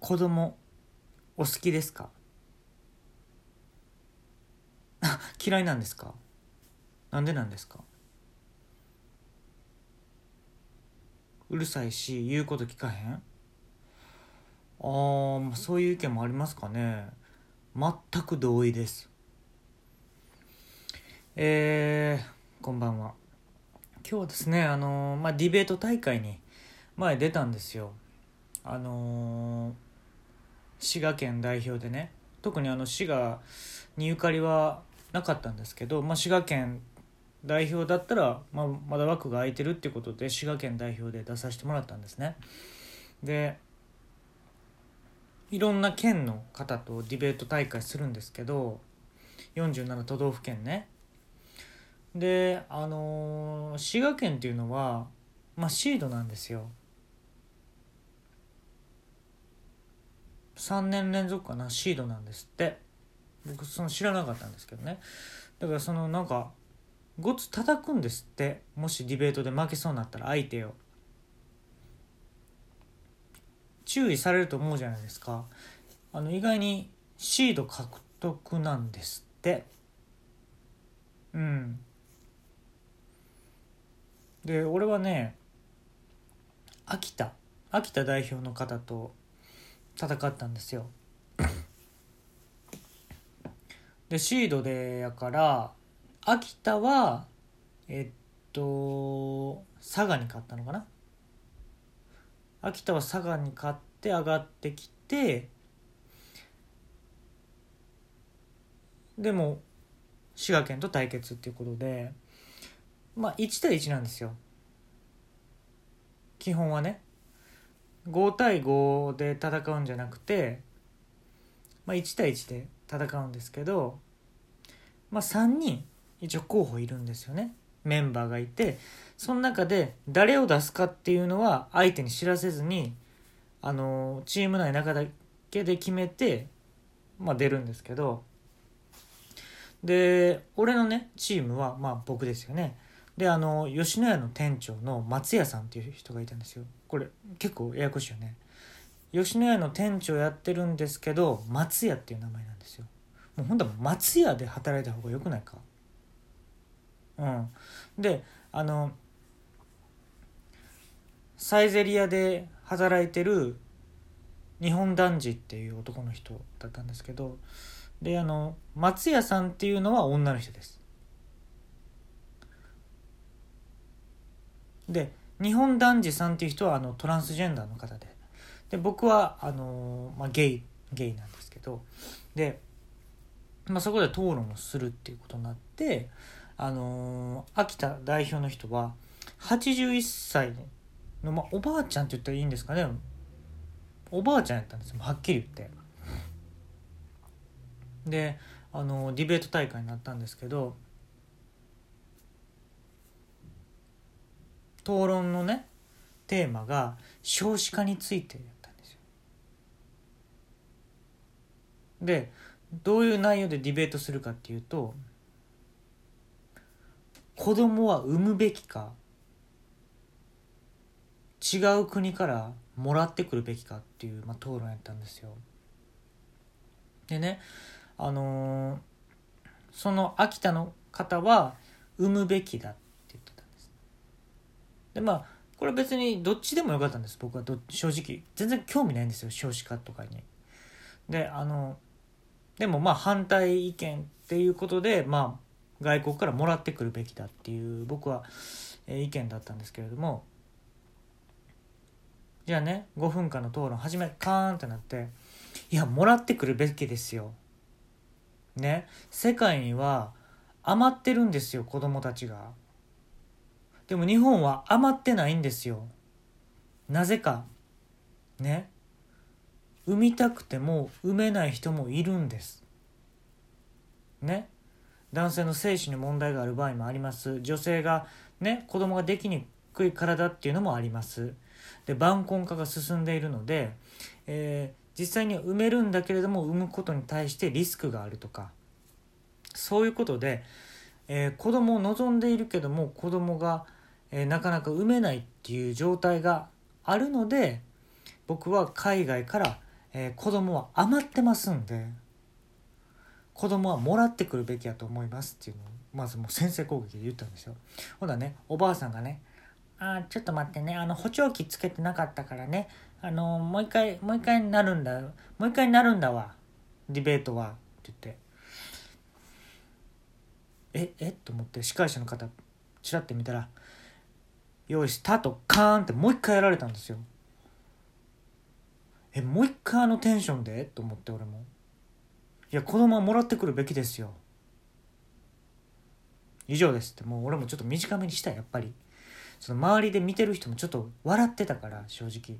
子供お好きですか？嫌いなんですか？なんでなんですか？うるさいし言うこと聞かへん？あーまあそういう意見もありますかね。全く同意です。えー、こんばんは。今日はですねあのーまあディベート大会に前出たんですよ。あのー滋賀県代表でね特にあの滋賀にゆかりはなかったんですけど、まあ、滋賀県代表だったら、まあ、まだ枠が空いてるっていうことで滋賀県代表で出させてもらったんですね。でいろんな県の方とディベート大会するんですけど47都道府県ね。であのー滋賀県っていうのは、まあ、シードなんですよ。3年連続かなシードなんですって。僕その知らなかったんですけどね。だからそのなんかごつ叩くんですって。もしディベートで負けそうになったら相手を。注意されると思うじゃないですか。あの意外にシード獲得なんですって。うん。で俺はね秋田。秋田代表の方と戦ったんですよ。でシードでやから秋田はえっと佐賀に勝ったのかな？秋田は佐賀に勝って上がってきてでも滋賀県と対決っていうことでまあ1対1なんですよ。基本はね。5対5で戦うんじゃなくて、まあ、1対1で戦うんですけど、まあ、3人一応候補いるんですよね。メンバーがいてその中で誰を出すかっていうのは相手に知らせずにあのチーム内中だけで決めて、まあ、出るんですけど。で俺のねチームはまあ僕ですよね。であの吉野家の店長の松屋さんっていう人がいたんですよ。これ結構ややこしいよね。吉野家の店長やってるんですけど松屋っていう名前なんですよ。もうほんとは松屋で働いた方がよくないか？うん。であのサイゼリヤで働いてる日本男児っていう男の人だったんですけどであの松屋さんっていうのは女の人です。で日本男児さんっていう人はあのトランスジェンダーの方で。で僕はあの、まあ、ゲイゲイなんですけど。で、まあ、そこで討論をするっていうことになってあの秋田代表の人は81歳の、まあ、おばあちゃんって言ったらいいんですかね。おばあちゃんやったんですよはっきり言って。であのディベート大会になったんですけど討論のねテーマが少子化についてやったんですよ。でどういう内容でディベートするかっていうと子供は産むべきか違う国からもらってくるべきかっていう、まあ、討論やったんですよ。でねあのーその秋田の方は産むべきだっでまあこれ別にどっちでもよかったんです。僕はど正直。全然興味ないんですよ少子化とかに。であのでもまあ反対意見っていうことでまあ外国からもらってくるべきだっていう僕は意見だったんですけれども。じゃあね5分間の討論始めカーンってなっていやもらってくるべきですよ。ね。世界には余ってるんですよ子供たちが。でも日本は余ってないんですよ。なぜか。ね。産みたくても産めない人もいるんです。ね。男性の精子に問題がある場合もあります。女性がね子供ができにくい体っていうのもあります。で晩婚化が進んでいるので、えー実際には産めるんだけれども産むことに対してリスクがあるとか。そういうことで、えー子供を望んでいるけども子供が、えーなかなか産めないっていう状態があるので僕は海外から、えー、子供は余ってますんで子供はもらってくるべきやと思いますっていうのをまずもう先制攻撃で言ったんですよほんだねおばあさんがね「あちょっと待ってねあの補聴器つけてなかったからねあのもう一回もう一回になるんだもう一回になるんだわディベートは」って言って「ええ？っ?」と思って司会者の方ちらって見たら「用意スタートカーン!」ってもう一回やられたんですよ。えもう一回あのテンションで？と思って俺も。いや子供はもらってくるべきですよ。以上ですって。もう俺もちょっと短めにしたやっぱり。その周りで見てる人もちょっと笑ってたから正直。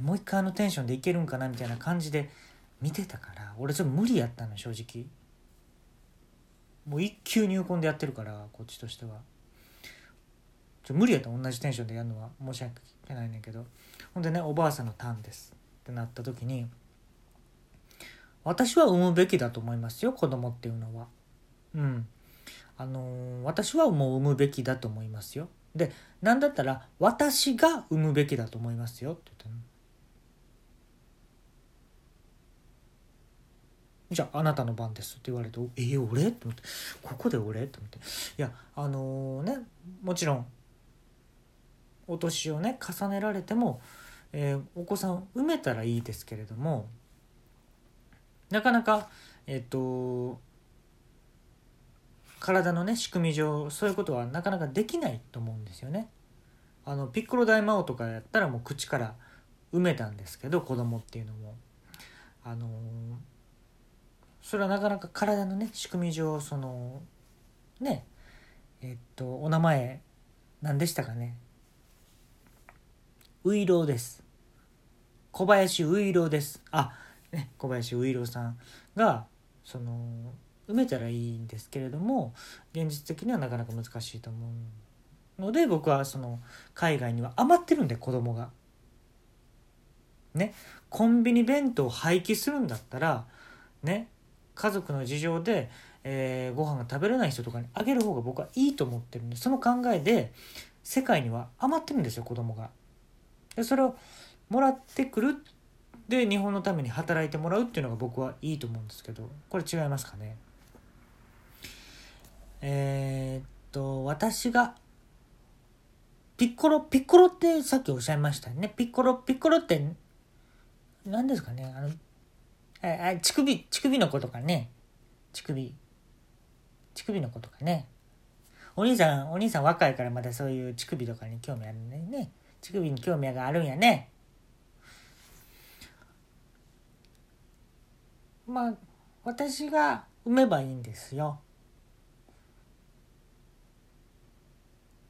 もう一回あのテンションでいけるんかなみたいな感じで見てたから俺ちょっと無理やったの正直。もう一級入魂でやってるからこっちとしては。ちょ無理やった同じテンションでやるのは申し訳ないねんけど。ほんでねおばあさんのターンです。ってなった時に私は産むべきだと思いますよ子供っていうのは。うん。あのー、私はもう産むべきだと思いますよ。で何だったら私が産むべきだと思いますよ。って言ったの。じゃああなたの番ですって言われて「えー、俺?」って思って「ここで俺?」って思って。いやあのー、ねもちろんお年をね重ねられても、えー、お子さん産めたらいいですけれどもなかなかえっ、と体のね仕組み上そういうことはなかなかできないと思うんですよね。あのピッコロ大魔王とかやったらもう口から埋めたんですけど子供っていうのもあのそれはなかなか体のね仕組み上そのねえっとお名前何でしたかねウイローです小林ウイローですあね小林ウイローさんがその埋めたらいいんですけれども現実的にはなかなか難しいと思うので僕はその海外には余ってるんで子供が。ねコンビニ弁当を廃棄するんだったらね家族の事情で、えー、ご飯が食べれない人とかにあげる方が僕はいいと思ってるんでその考えで世界には余ってるんですよ子供が。でそれをもらってくるで日本のために働いてもらうっていうのが僕はいいと思うんですけどこれ違いますかね？えー、っと私がピッコロピッコロってさっきおっしゃいましたね？ピッコロピッコロって何ですかね？あのあ乳首乳首の子とかね？乳首。乳首の子とかね？お兄さんお兄さん若いからまだそういう乳首とかに興味あるんだよね。乳首に興味があるんやね。まあ私が産めばいいんですよ。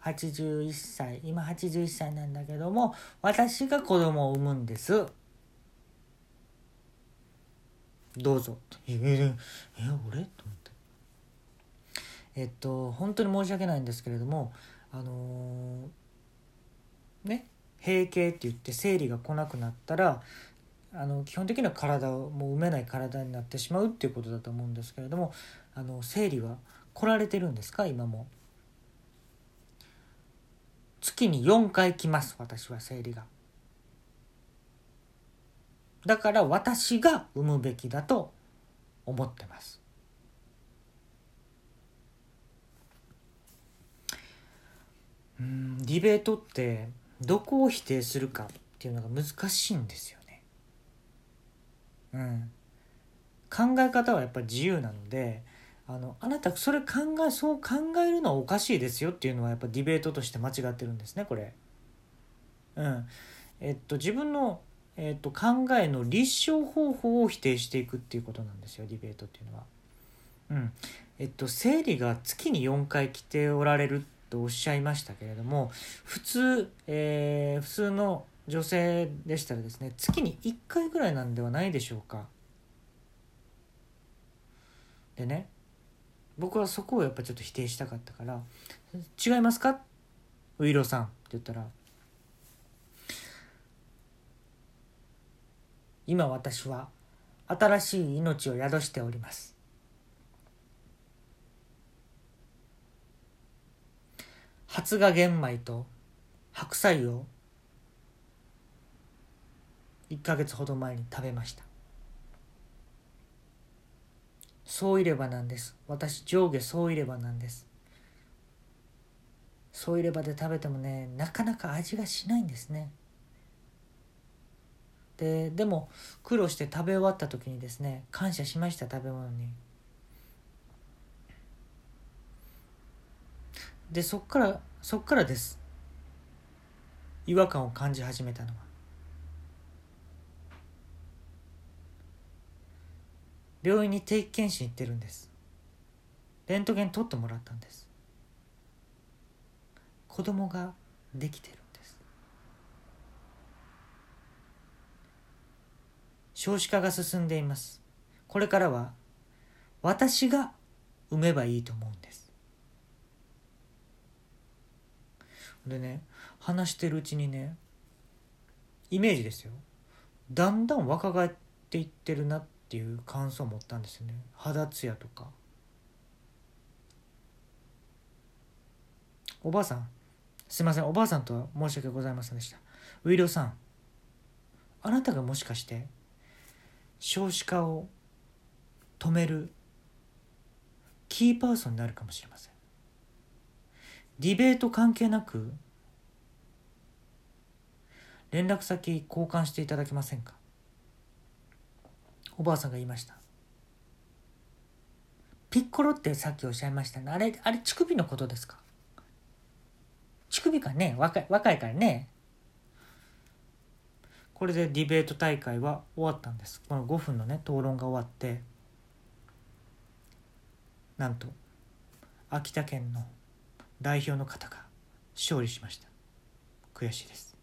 81歳今81歳なんだけども私が子供を産むんです。どうぞ。ええ俺？と思って。えっと本当に申し訳ないんですけれどもあのー、ね閉経って言って生理が来なくなったらあの基本的には体をもう産めない体になってしまうっていうことだと思うんですけれどもあの生理は来られてるんですか？今も。月に4回来ます私は生理が。だから私が産むべきだと思ってます。うんディベートってどこを否定するかっていうのが難しいんですよねうん考え方はやっぱり自由なのであのあなたそれ考えそう考えるのはおかしいですよっていうのはやっぱディベートとして間違ってるんですねこれ。うんえっと、自分のえーと、考えの立証方法を否定していくっていうことなんですよディベートっていうのは。うんえっと、生理が月に4回来ておられるっとおっしゃいましたけれども普通、えー、普通の女性でしたらですね月に1回ぐらいなんではないでしょうか。でね僕はそこをやっぱちょっと否定したかったから「違いますかウイロさん」って言ったら今私は新しい命を宿しております発芽玄米と白菜を1ヶ月ほど前に食べました。そういればなんです。私上下そういればなんです。そういればで食べてもねなかなか味がしないんですね。ででも苦労して食べ終わった時にですね感謝しました食べ物に。でそっからそっからです。違和感を感じ始めたのは。病院に定期検診行ってるんです。レントゲン取ってもらったんです。子供ができてるんです。少子化が進んでいます。これからは私が産めばいいと思うんです。でね話してるうちにねイメージですよ。だんだん若返っていってるなっていう感想を持ったんですよね。肌ツヤとか。おばあさんすいません。おばあさんとは申し訳ございませんでした。ウィルさんあなたがもしかして少子化を止めるキーパーソンになるかもしれません。ディベート関係なく連絡先交換していただけませんか？おばあさんが言いました。ピッコロってさっきおっしゃいましたね。あれあれ乳首のことですか？乳首かね若い若いからね。これでディベート大会は終わったんです。この5分のね討論が終わってなんと秋田県の代表の方が勝利しました。悔しいです。